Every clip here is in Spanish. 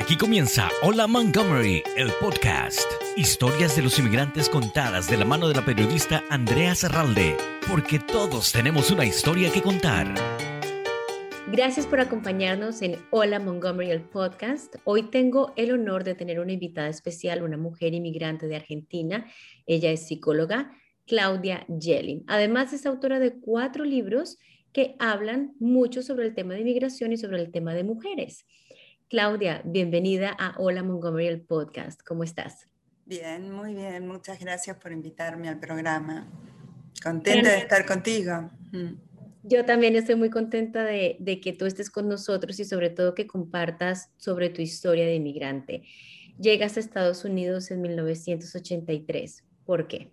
Aquí comienza Hola Montgomery, el podcast. Historias de los inmigrantes contadas de la mano de la periodista Andrea Serralde, porque todos tenemos una historia que contar. Gracias por acompañarnos en Hola Montgomery, el podcast. Hoy tengo el honor de tener una invitada especial, una mujer inmigrante de Argentina. Ella es psicóloga, Claudia Yelin. Además es autora de cuatro libros que hablan mucho sobre el tema de inmigración y sobre el tema de mujeres. Claudia, bienvenida a Hola Montgomery, el podcast. ¿Cómo estás? Bien, muy bien. Muchas gracias por invitarme al programa. Contenta de estar contigo. Mm. Yo también estoy muy contenta de, que tú estés con nosotros y sobre todo que compartas sobre tu historia de inmigrante. Llegas a Estados Unidos en 1983. ¿Por qué?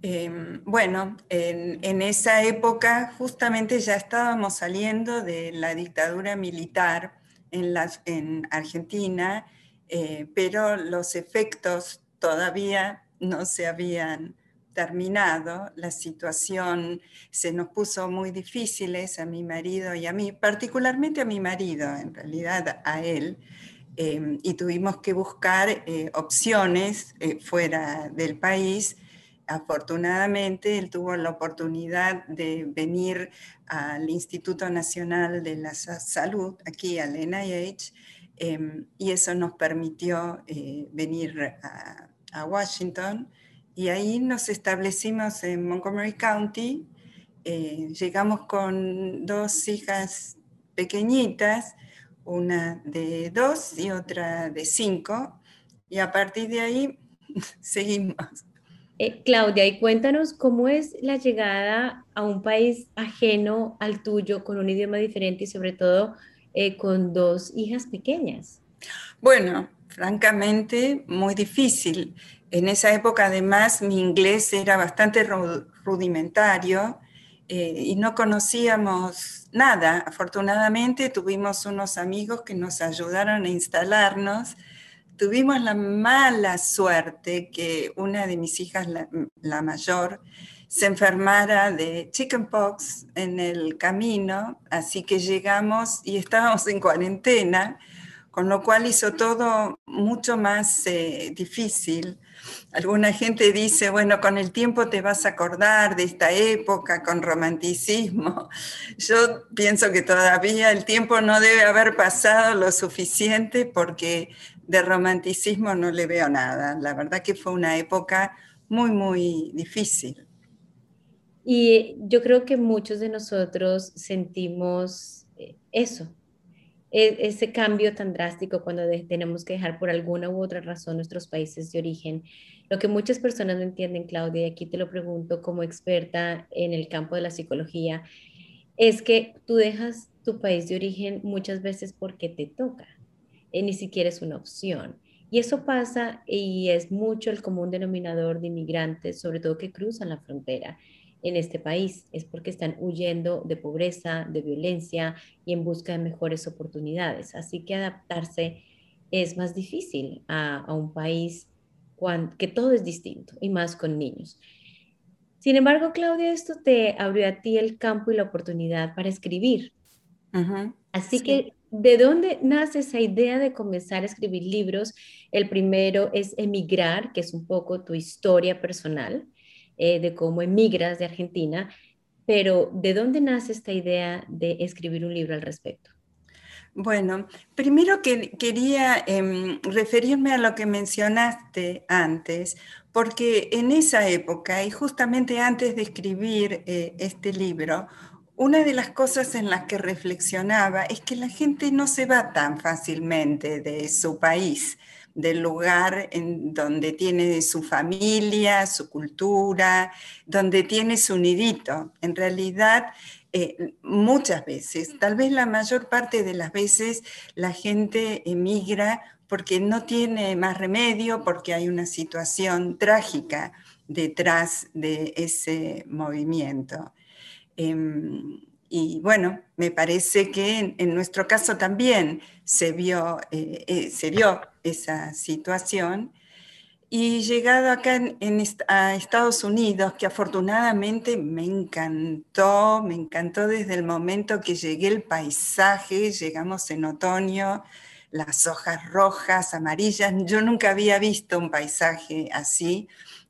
Em, bueno, en, esa época justamente ya estábamos saliendo de la dictadura militar en, Argentina, eh, pero los efectos todavía no se habían terminado. La situación se nos puso muy difíciles a mi marido y a mí, particularmente a mi marido, en realidad a él. Eh, y tuvimos que buscar eh, opciones fuera del país afortunadamente él tuvo la oportunidad de venir al Instituto Nacional de la Salud, aquí al NIH, em, y eso nos permitió eh, venir a, Washington. Y ahí nos establecimos en Montgomery County. Eh, llegamos con dos hijas pequeñitas, una de dos y otra de cinco. Y a partir de ahí seguimos. Eh, Claudia, y cuéntanos cómo es la llegada a un país ajeno al tuyo, con un idioma diferente y sobre todo eh, con dos hijas pequeñas. Bueno, francamente, muy difícil. En esa época, además, mi inglés era bastante rudimentario eh, y no conocíamos nada. Afortunadamente, tuvimos unos amigos que nos ayudaron a instalarnos tuvimos la mala suerte que una de mis hijas, la, mayor, se enfermara de chickenpox en el camino, así que llegamos y estábamos en cuarentena, con lo cual hizo todo mucho más eh, difícil. Alguna gente dice, bueno, con el tiempo te vas a acordar de esta época con romanticismo. Yo pienso que todavía el tiempo no debe haber pasado lo suficiente porque de romanticismo no le veo nada. La verdad que fue una época muy, muy difícil. Y yo creo que muchos de nosotros sentimos eh, eso, ese cambio tan drástico cuando tenemos que dejar por alguna u otra razón nuestros países de origen. Lo que muchas personas no entienden, Claudia, y aquí te lo pregunto como experta en el campo de la psicología, es que tú dejas tu país de origen muchas veces porque te toca eh, ni siquiera es una opción. Y eso pasa y es mucho el común denominador de inmigrantes, sobre todo que cruzan la frontera en este país. Es porque están huyendo de pobreza, de violencia y en busca de mejores oportunidades. Así que adaptarse es más difícil a, un país que todo es distinto y más con niños. Sin embargo, Claudia, esto te abrió a ti el campo y la oportunidad para escribir. Así que ¿De dónde nace esa idea de comenzar a escribir libros? El primero es Emigrar, que es un poco tu historia personal eh, de cómo emigras de Argentina, pero ¿de dónde nace esta idea de escribir un libro al respecto? Bueno, primero que quería em, referirme a lo que mencionaste antes, porque en esa época y justamente antes de escribir eh, este libro, una de las cosas en las que reflexionaba es que la gente no se va tan fácilmente de su país, del lugar en donde tiene su familia, su cultura, donde tiene su nidito. En realidad, eh, muchas veces, tal vez la mayor parte de las veces, la gente emigra porque no tiene más remedio, porque hay una situación trágica detrás de ese movimiento. Em, y bueno, me parece que en, nuestro caso también se vio, eh, eh, se vio esa situación. Y llegado acá en, a Estados Unidos, que afortunadamente me encantó, me encantó desde el momento que llegué el paisaje, llegamos en otoño, las hojas rojas, amarillas. Yo nunca había visto un paisaje así.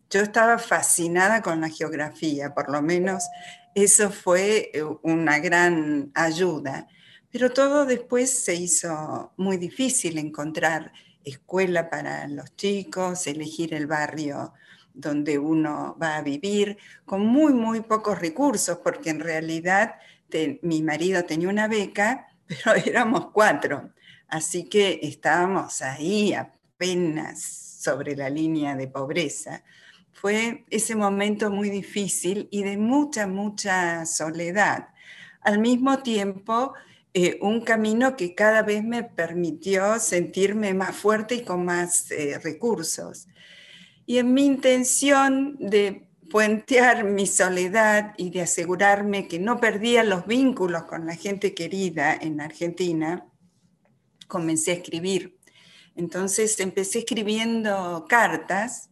Yo estaba fascinada con la geografía, por lo menos eso fue eh, una gran ayuda. Pero todo después se hizo muy difícil encontrar escuela para los chicos, elegir el barrio donde uno va a vivir, con muy, muy pocos recursos, porque en realidad mi marido tenía una beca, pero éramos cuatro, así que estábamos ahí apenas sobre la línea de pobreza. Fue ese momento muy difícil y de mucha, mucha soledad. Al mismo tiempo, eh, un camino que cada vez me permitió sentirme más fuerte y con más eh, recursos. Y en mi intención de puentear mi soledad y de asegurarme que no perdía los vínculos con la gente querida en Argentina, comencé a escribir. Entonces empecé escribiendo cartas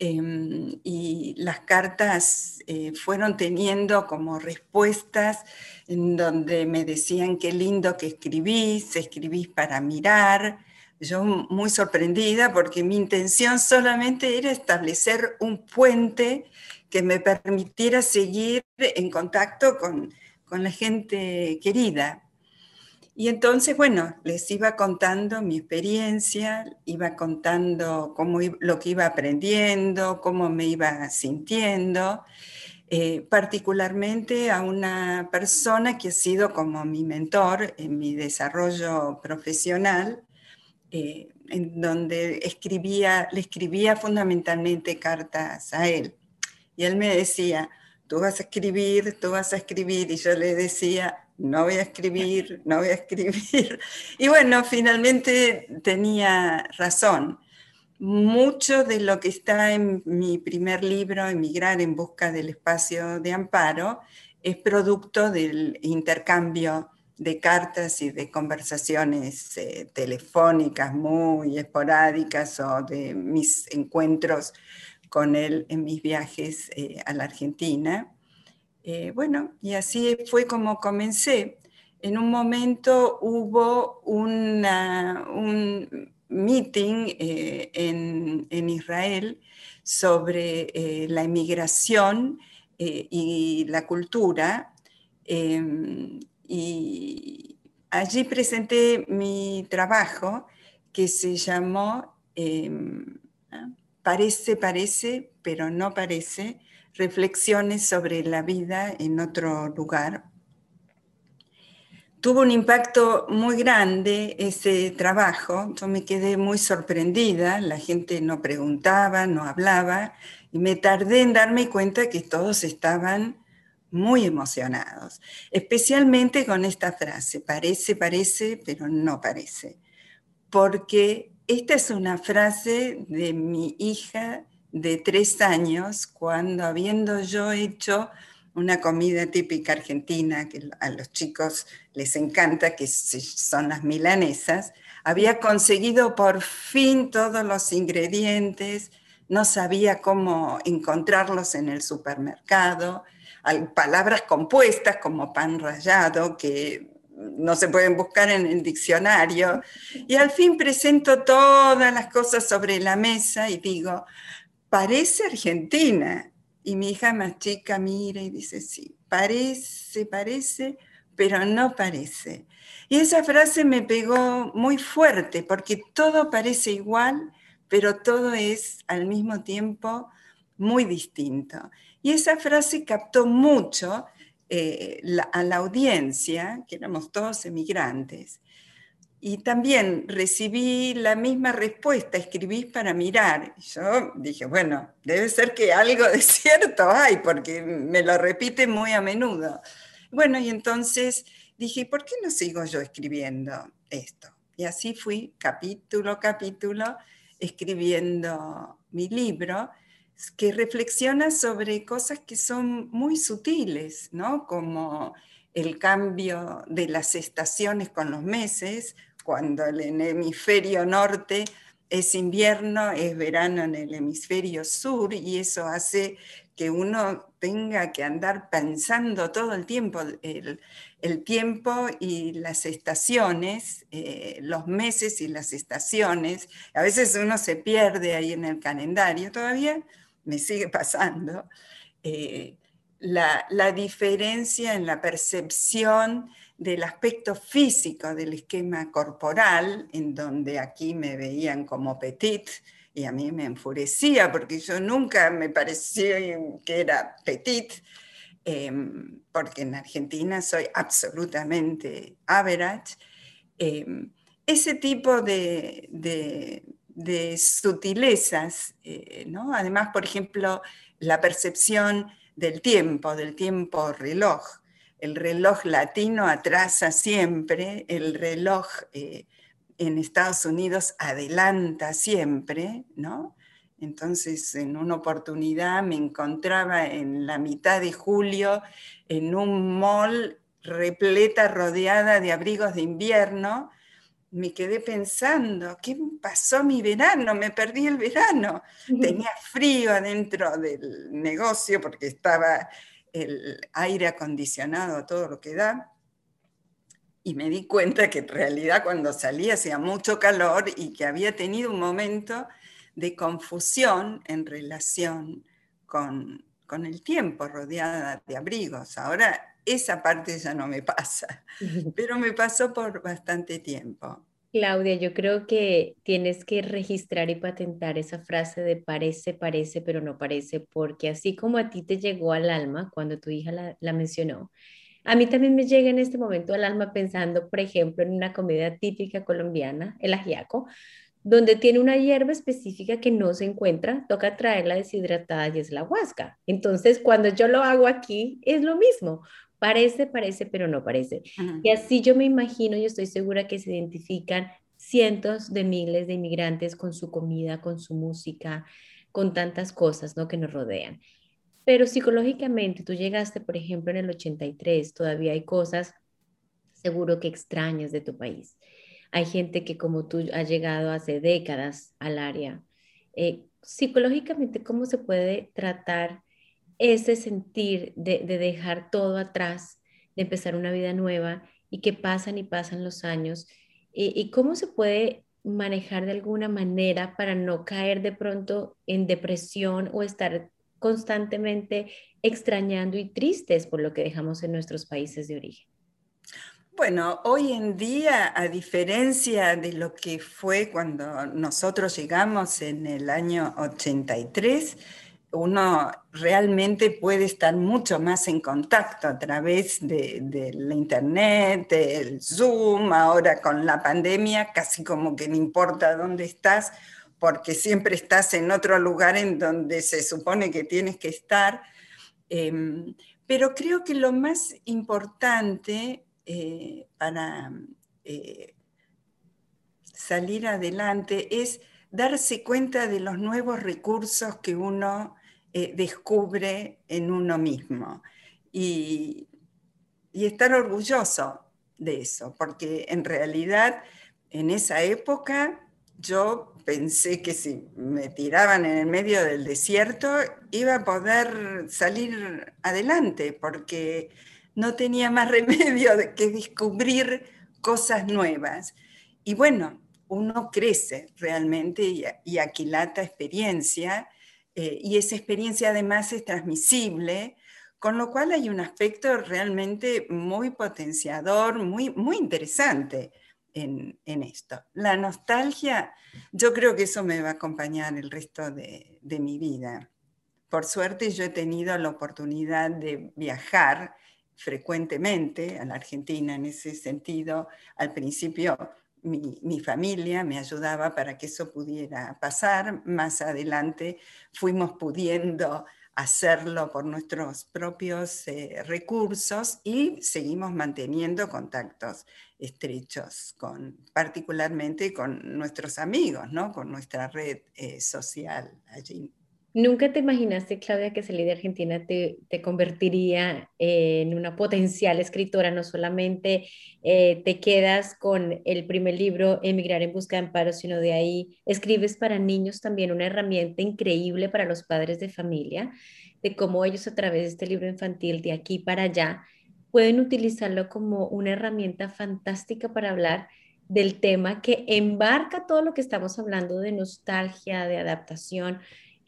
em, y las cartas eh, fueron teniendo como respuestas en donde me decían qué lindo que escribís, escribís para mirar, yo muy sorprendida porque mi intención solamente era establecer un puente que me permitiera seguir en contacto con, la gente querida. Y entonces, bueno, les iba contando mi experiencia, iba contando cómo, lo que iba aprendiendo, cómo me iba sintiendo, eh, particularmente a una persona que ha sido como mi mentor en mi desarrollo profesional, eh, en donde escribía, le escribía fundamentalmente cartas a él. Y él me decía, tú vas a escribir, tú vas a escribir, y yo le decía, no voy a escribir, no voy a escribir. Y bueno, finalmente tenía razón. Mucho de lo que está en mi primer libro, Emigrar en busca del espacio de amparo, es producto del intercambio de cartas y de conversaciones eh, telefónicas muy esporádicas o de mis encuentros con él en mis viajes eh, a la Argentina. Eh, bueno, y así fue como comencé. En un momento hubo una, un meeting en, en, Israel sobre la inmigración y la cultura em, y allí presenté mi trabajo que se llamó em, Parece, parece, pero no parece, reflexiones sobre la vida en otro lugar. Tuvo un impacto muy grande ese trabajo, yo me quedé muy sorprendida, la gente no preguntaba, no hablaba, y me tardé en darme cuenta que todos estaban muy emocionados, especialmente con esta frase, parece, parece, pero no parece, porque esta es una frase de mi hija de tres años, cuando habiendo yo hecho una comida típica argentina que a los chicos les encanta, que son las milanesas, había conseguido por fin todos los ingredientes, no sabía cómo encontrarlos en el supermercado, palabras compuestas como pan rallado que no se pueden buscar en el diccionario. Y al fin presento todas las cosas sobre la mesa y digo, parece Argentina. Y mi hija más chica mira y dice, sí, parece, parece, pero no parece. Y esa frase me pegó muy fuerte porque todo parece igual, pero todo es al mismo tiempo muy distinto. Y esa frase captó mucho eh, a la audiencia, que éramos todos emigrantes. Y también recibí la misma respuesta, escribís para mirar. yo dije, bueno, debe ser que algo de cierto hay, porque me lo repite muy a menudo. Bueno, y entonces dije, ¿por qué no sigo yo escribiendo esto? Y así fui capítulo a capítulo escribiendo mi libro que reflexiona sobre cosas que son muy sutiles, ¿no? Como el cambio de las estaciones con los meses, cuando en el hemisferio norte es invierno, es verano en el hemisferio sur y eso hace que uno tenga que andar pensando todo el tiempo el, tiempo y las estaciones, eh, los meses y las estaciones. A veces uno se pierde ahí en el calendario, todavía me sigue pasando. Eh, la, la diferencia en la percepción del aspecto físico del esquema corporal, en donde aquí me veían como petit, y a mí me enfurecía porque yo nunca me parecía que era petit, em, porque en Argentina soy absolutamente average. Em, ese tipo de, de, sutilezas, eh, ¿no? además, por ejemplo, la percepción del tiempo, del tiempo reloj el reloj latino atrasa siempre, el reloj eh, en Estados Unidos adelanta siempre, ¿no? Entonces, en una oportunidad me encontraba en la mitad de julio en un mall repleta, rodeada de abrigos de invierno. Me quedé pensando, ¿qué pasó mi verano? Me perdí el verano. Tenía frío adentro del negocio porque estaba el aire acondicionado, todo lo que da, y me di cuenta que en realidad cuando salí hacía mucho calor y que había tenido un momento de confusión en relación con, con el tiempo rodeada de abrigos. Ahora esa parte ya no me pasa, pero me pasó por bastante tiempo. Claudia, yo creo que tienes que registrar y patentar esa frase de parece, parece, pero no parece, porque así como a ti te llegó al alma cuando tu hija la, mencionó, a mí también me llega en este momento al alma pensando, por ejemplo, en una comida típica colombiana, el ajiaco, donde tiene una hierba específica que no se encuentra, toca traerla deshidratada y es la huasca. Entonces, cuando yo lo hago aquí, es lo mismo. Parece, parece, pero no parece. Y así yo me imagino y estoy segura que se identifican cientos de miles de inmigrantes con su comida, con su música, con tantas cosas ¿no? que nos rodean. Pero psicológicamente, tú llegaste, por ejemplo, en el 83, todavía hay cosas seguro que extrañas de tu país. Hay gente que como tú ha llegado hace décadas al área. Eh, psicológicamente, ¿cómo se puede tratar ese sentir de, dejar todo atrás, de empezar una vida nueva y que pasan y pasan los años, y, cómo se puede manejar de alguna manera para no caer de pronto en depresión o estar constantemente extrañando y tristes por lo que dejamos en nuestros países de origen. Bueno, hoy en día, a diferencia de lo que fue cuando nosotros llegamos en el año 83, uno realmente puede estar mucho más en contacto a través de, la internet, el Zoom, ahora con la pandemia, casi como que no importa dónde estás, porque siempre estás en otro lugar en donde se supone que tienes que estar. Em, pero creo que lo más importante eh, para eh, salir adelante es darse cuenta de los nuevos recursos que uno eh, descubre en uno mismo. Y, estar orgulloso de eso, porque en realidad en esa época yo pensé que si me tiraban en el medio del desierto iba a poder salir adelante, porque no tenía más remedio que descubrir cosas nuevas. Y bueno, uno crece realmente y, y aquilata experiencia eh, y esa experiencia además es transmisible, con lo cual hay un aspecto realmente muy potenciador, muy, muy interesante en, esto. La nostalgia, yo creo que eso me va a acompañar el resto de, de mi vida. Por suerte yo he tenido la oportunidad de viajar frecuentemente a la Argentina en ese sentido. Al principio mi, familia me ayudaba para que eso pudiera pasar. Más adelante fuimos pudiendo hacerlo por nuestros propios eh, recursos y seguimos manteniendo contactos estrechos, con, particularmente con nuestros amigos, ¿no? con nuestra red eh, social allí. ¿Nunca te imaginaste, Claudia, que salir de Argentina te, convertiría en una potencial escritora? No solamente eh, te quedas con el primer libro, Emigrar en Busca de Amparo, sino de ahí escribes para niños también una herramienta increíble para los padres de familia, de cómo ellos a través de este libro infantil, de aquí para allá, pueden utilizarlo como una herramienta fantástica para hablar del tema que embarca todo lo que estamos hablando de nostalgia, de adaptación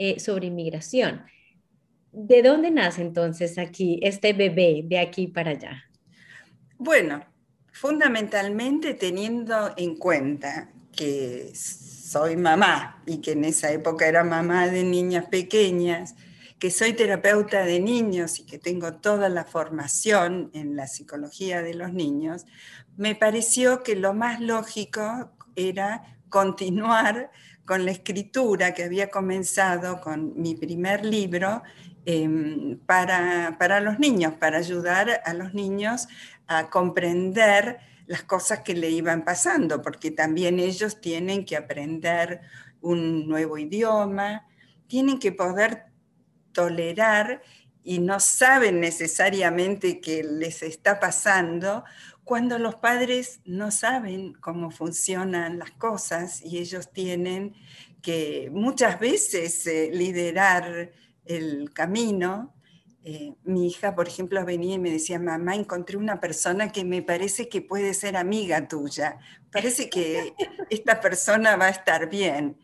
eh, sobre inmigración. ¿De dónde nace entonces aquí este bebé de aquí para allá? Bueno, fundamentalmente teniendo en cuenta que soy mamá y que en esa época era mamá de niñas pequeñas, que soy terapeuta de niños y que tengo toda la formación en la psicología de los niños, me pareció que lo más lógico era continuar con la escritura que había comenzado con mi primer libro em, para, para los niños, para ayudar a los niños a comprender las cosas que le iban pasando, porque también ellos tienen que aprender un nuevo idioma, tienen que poder tolerar y no saben necesariamente qué les está pasando cuando los padres no saben cómo funcionan las cosas y ellos tienen que muchas veces eh, liderar el camino. Eh, mi hija, por ejemplo, venía y me decía, mamá, encontré una persona que me parece que puede ser amiga tuya, parece que esta persona va a estar bien.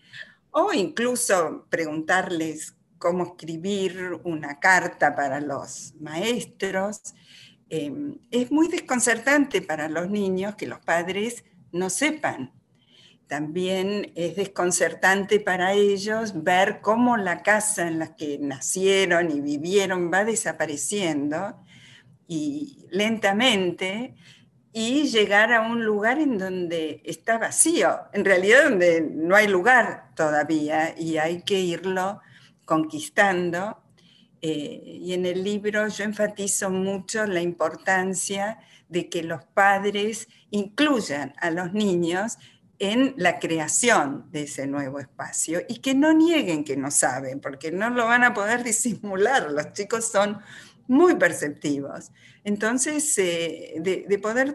O incluso preguntarles cómo escribir una carta para los maestros. Em, es muy desconcertante para los niños que los padres no sepan. También es desconcertante para ellos ver cómo la casa en la que nacieron y vivieron va desapareciendo y lentamente y llegar a un lugar en donde está vacío, en realidad donde no hay lugar todavía y hay que irlo conquistando eh, y en el libro yo enfatizo mucho la importancia de que los padres incluyan a los niños en la creación de ese nuevo espacio y que no nieguen que no saben, porque no lo van a poder disimular. Los chicos son muy perceptivos. Entonces, eh, de, poder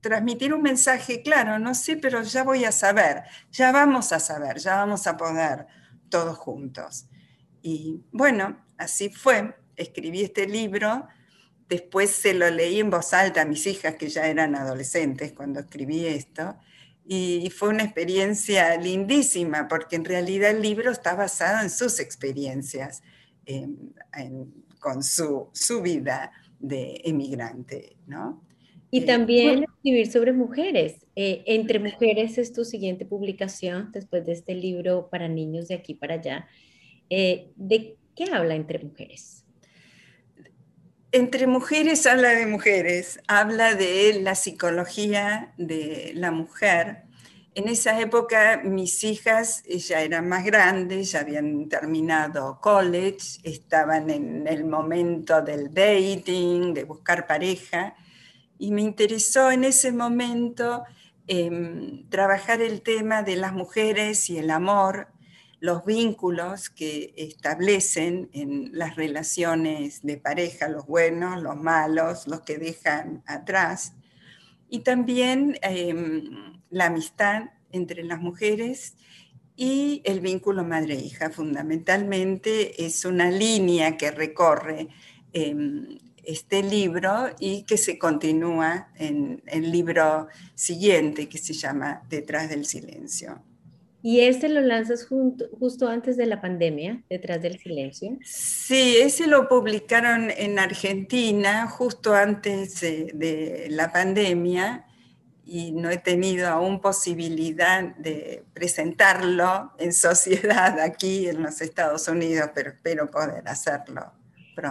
transmitir un mensaje claro, no sé, pero ya voy a saber, ya vamos a saber, ya vamos a poder todos juntos. Y bueno, así fue. Escribí este libro, después se lo leí en voz alta a mis hijas que ya eran adolescentes cuando escribí esto. Y fue una experiencia lindísima, porque en realidad el libro está basado en sus experiencias, con su, su, vida de emigrante, ¿no? Y eh, también escribir sobre mujeres. Eh, Entre Mujeres es tu siguiente publicación después de este libro para niños de aquí para allá. Eh, ¿De qué habla entre mujeres? Entre mujeres habla de mujeres, habla de la psicología de la mujer. En esa época mis hijas ya eran más grandes, ya habían terminado college, estaban en el momento del dating, de buscar pareja, y me interesó en ese momento em, trabajar el tema de las mujeres y el amor los vínculos que establecen en las relaciones de pareja, los buenos, los malos, los que dejan atrás, y también em, la amistad entre las mujeres y el vínculo madre-hija. Fundamentalmente es una línea que recorre em, este libro y que se continúa en el libro siguiente que se llama Detrás del Silencio. ¿Y este lo lanzas justo antes de la pandemia, detrás del silencio? Sí, ese lo publicaron en Argentina justo antes de, la pandemia y no he tenido aún posibilidad de presentarlo en sociedad aquí en los Estados Unidos, pero espero poder hacerlo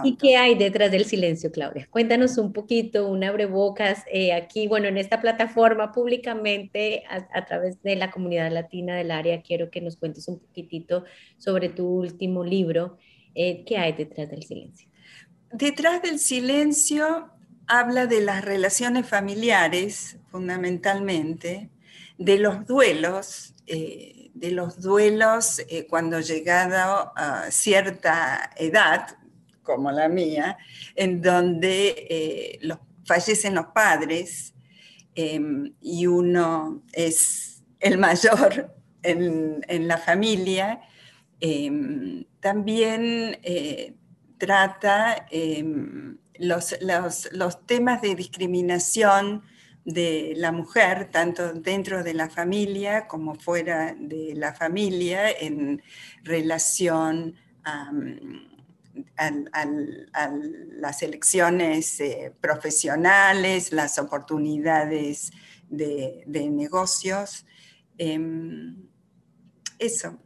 ¿Y qué hay detrás del silencio, Claudia? Cuéntanos un poquito, un abrebocas eh, aquí, bueno, en esta plataforma públicamente a, través de la comunidad latina del área. Quiero que nos cuentes un poquitito sobre tu último libro. Eh, ¿Qué hay detrás del silencio? Detrás del silencio habla de las relaciones familiares, fundamentalmente, de los duelos, eh, de los duelos eh, cuando llegado a cierta edad, como la mía, en donde eh, fallecen los padres em, y uno es el mayor en, la familia, em, también eh, trata em, los, los, temas de discriminación de la mujer, tanto dentro de la familia como fuera de la familia, en relación a, las elecciones eh, profesionales, las oportunidades de, negocios. Em, eso.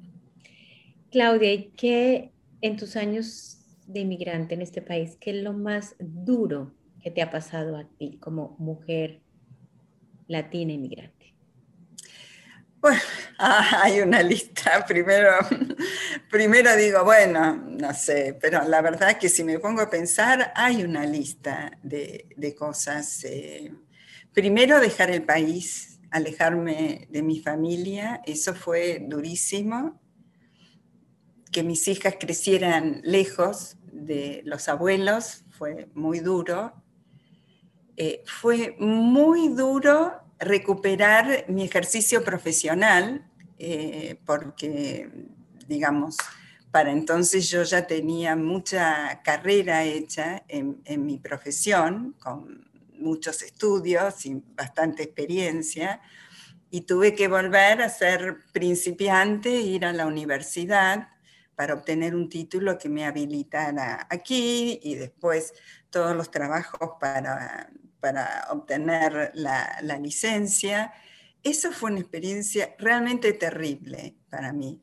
Claudia, ¿qué en tus años de inmigrante en este país, qué es lo más duro que te ha pasado a ti como mujer latina inmigrante? Bueno, ah, hay una lista. Primero, primero digo, bueno, no sé, pero la verdad es que si me pongo a pensar, hay una lista de, cosas. Eh, primero, dejar el país, alejarme de mi familia, eso fue durísimo. Que mis hijas crecieran lejos de los abuelos fue muy duro. Eh, fue muy duro recuperar mi ejercicio profesional, eh, porque, digamos, para entonces yo ya tenía mucha carrera hecha en, mi profesión, con muchos estudios y bastante experiencia, y tuve que volver a ser principiante, ir a la universidad para obtener un título que me habilitara aquí y después todos los trabajos para, para obtener la, licencia. Eso fue una experiencia realmente terrible para mí,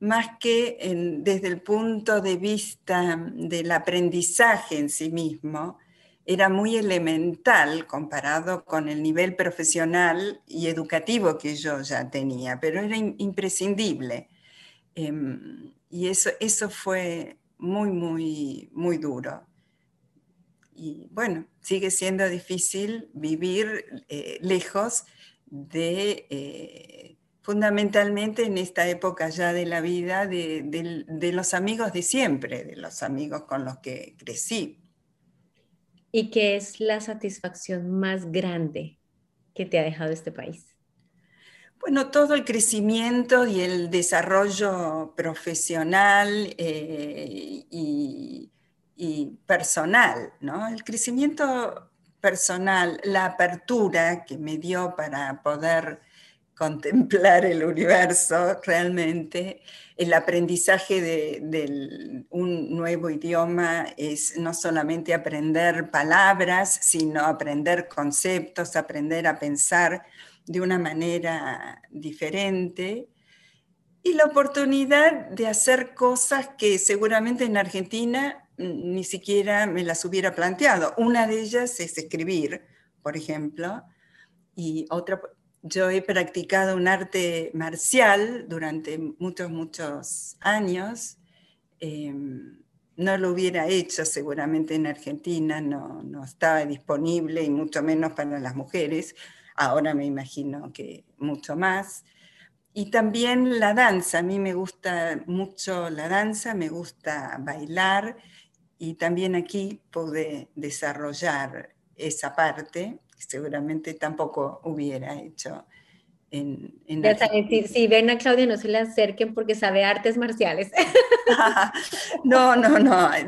más que desde el punto de vista del aprendizaje en sí mismo, era muy elemental comparado con el nivel profesional y educativo que yo ya tenía, pero era imprescindible. Em, y eso, eso fue muy, muy, muy duro. Y bueno, sigue siendo difícil vivir eh, lejos de, eh, fundamentalmente en esta época ya de la vida, de, de, los amigos de siempre, de los amigos con los que crecí. ¿Y qué es la satisfacción más grande que te ha dejado este país? Bueno, todo el crecimiento y el desarrollo profesional eh, y, personal, ¿no? El crecimiento personal, la apertura que me dio para poder contemplar el universo realmente, el aprendizaje de, un nuevo idioma es no solamente aprender palabras, sino aprender conceptos, aprender a pensar de una manera diferente y la oportunidad de hacer cosas que seguramente en Argentina ni siquiera me las hubiera planteado. Una de ellas es escribir, por ejemplo, y otra, yo he practicado un arte marcial durante muchos, muchos años. Em, no lo hubiera hecho seguramente en Argentina, no, no estaba disponible y mucho menos para las mujeres ahora me imagino que mucho más. Y también la danza, a mí me gusta mucho la danza, me gusta bailar y también aquí pude desarrollar esa parte que seguramente tampoco hubiera hecho en, si, ven a Claudia, no se le acerquen porque sabe artes marciales. no, no, no. Eh,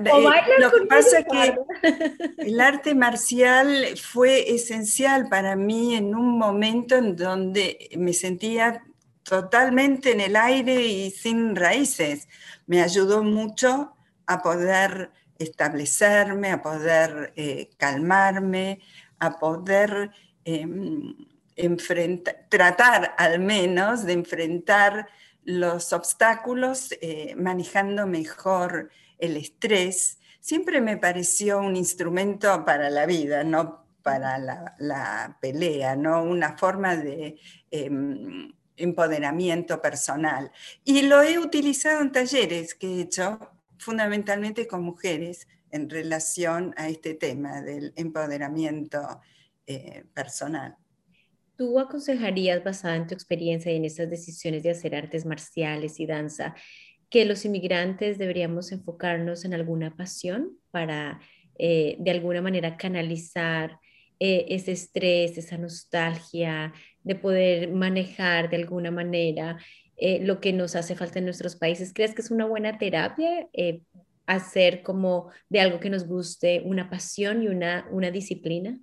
lo que pasa es que el arte marcial fue esencial para mí en un momento en donde me sentía totalmente en el aire y sin raíces. Me ayudó mucho a poder establecerme, a poder eh, calmarme, a poder... Em, tratar al menos de enfrentar los obstáculos eh, manejando mejor el estrés, siempre me pareció un instrumento para la vida, no para la, pelea, ¿no? una forma de em, empoderamiento personal. Y lo he utilizado en talleres que he hecho fundamentalmente con mujeres en relación a este tema del empoderamiento eh, personal. ¿tú aconsejarías, basada en tu experiencia y en estas decisiones de hacer artes marciales y danza, que los inmigrantes deberíamos enfocarnos en alguna pasión para eh, de alguna manera canalizar eh, ese estrés, esa nostalgia, de poder manejar de alguna manera eh, lo que nos hace falta en nuestros países. ¿Crees que es una buena terapia hacer como de algo que nos guste una pasión y una, una disciplina?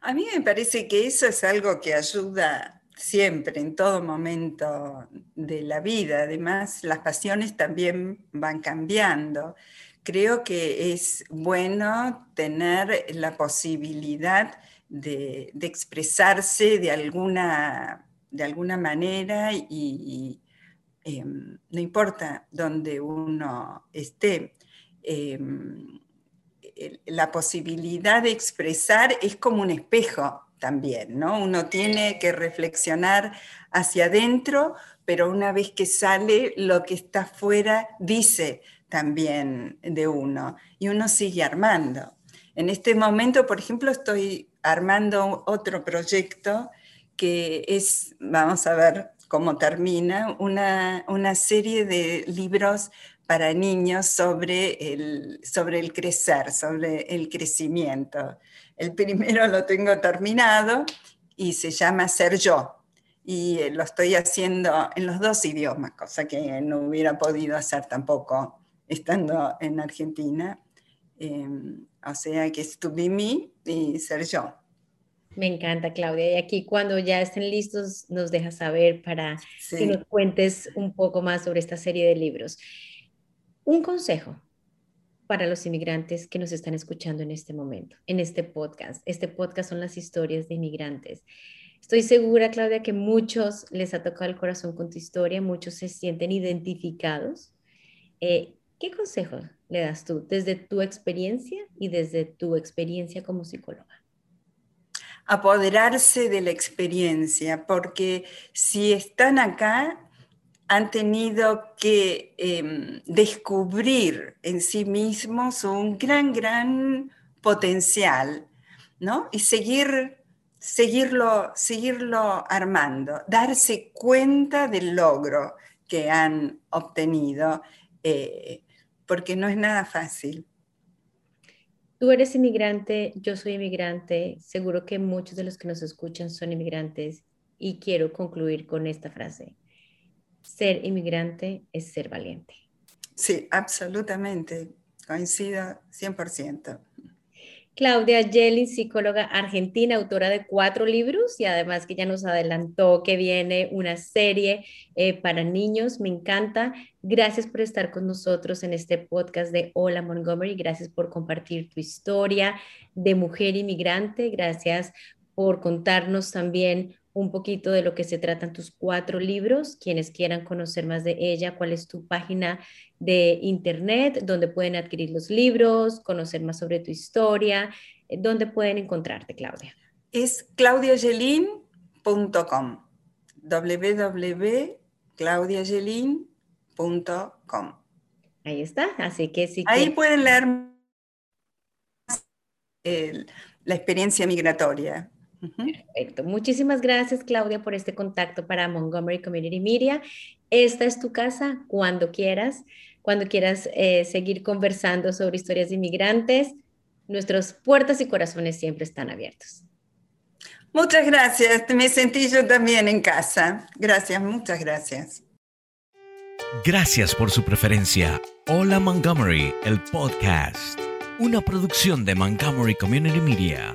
A mí me parece que eso es algo que ayuda siempre, en todo momento de la vida. Además, las pasiones también van cambiando. Creo que es bueno tener la posibilidad de, expresarse de alguna, de alguna manera y, em, no importa dónde uno esté. Em, la posibilidad de expresar es como un espejo también, ¿no? Uno tiene que reflexionar hacia adentro, pero una vez que sale, lo que está afuera dice también de uno y uno sigue armando. En este momento, por ejemplo, estoy armando otro proyecto que es, vamos a ver cómo termina, una, una serie de libros para niños sobre el, sobre el crecer, sobre el crecimiento. El primero lo tengo terminado y se llama Ser yo. Y eh, lo estoy haciendo en los dos idiomas, cosa que no hubiera podido hacer tampoco estando en Argentina. Em, o sea que es to be y ser yo. Me encanta, Claudia. Y aquí cuando ya estén listos, nos dejas saber para que nos cuentes un poco más sobre esta serie de libros. Un consejo para los inmigrantes que nos están escuchando en este momento, en este podcast. Este podcast son las historias de inmigrantes. Estoy segura, Claudia, que muchos les ha tocado el corazón con tu historia, muchos se sienten identificados. Eh, ¿Qué consejo le das tú desde tu experiencia y desde tu experiencia como psicóloga? Apoderarse de la experiencia, porque si están acá, han tenido que em, descubrir en sí mismos un gran, gran potencial, ¿no? Y seguir, seguirlo, seguirlo armando, darse cuenta del logro que han obtenido, eh, porque no es nada fácil. Tú eres inmigrante, yo soy inmigrante, seguro que muchos de los que nos escuchan son inmigrantes y quiero concluir con esta frase ser inmigrante es ser valiente. Sí, absolutamente. Coincido 100%. Claudia Yelin, psicóloga argentina, autora de cuatro libros y además que ya nos adelantó que viene una serie eh, para niños. Me encanta. Gracias por estar con nosotros en este podcast de Hola Montgomery. Gracias por compartir tu historia de mujer inmigrante. Gracias por contarnos también un poquito de lo que se tratan tus cuatro libros. Quienes quieran conocer más de ella, cuál es tu página de internet, donde pueden adquirir los libros, conocer más sobre tu historia, eh, dónde pueden encontrarte, Claudia. Es claudiagelin.com www.claudiagelin.com Ahí está, así que sí. Ahí pueden leer la experiencia migratoria. Perfecto. Muchísimas gracias, Claudia, por este contacto para Montgomery Community Media. Esta es tu casa cuando quieras, cuando quieras eh, seguir conversando sobre historias de inmigrantes. Nuestras puertas y corazones siempre están abiertos. Muchas gracias. Me sentí yo también en casa. Gracias, muchas gracias. Gracias por su preferencia. Hola Montgomery, el podcast. Una producción de Montgomery Community Media.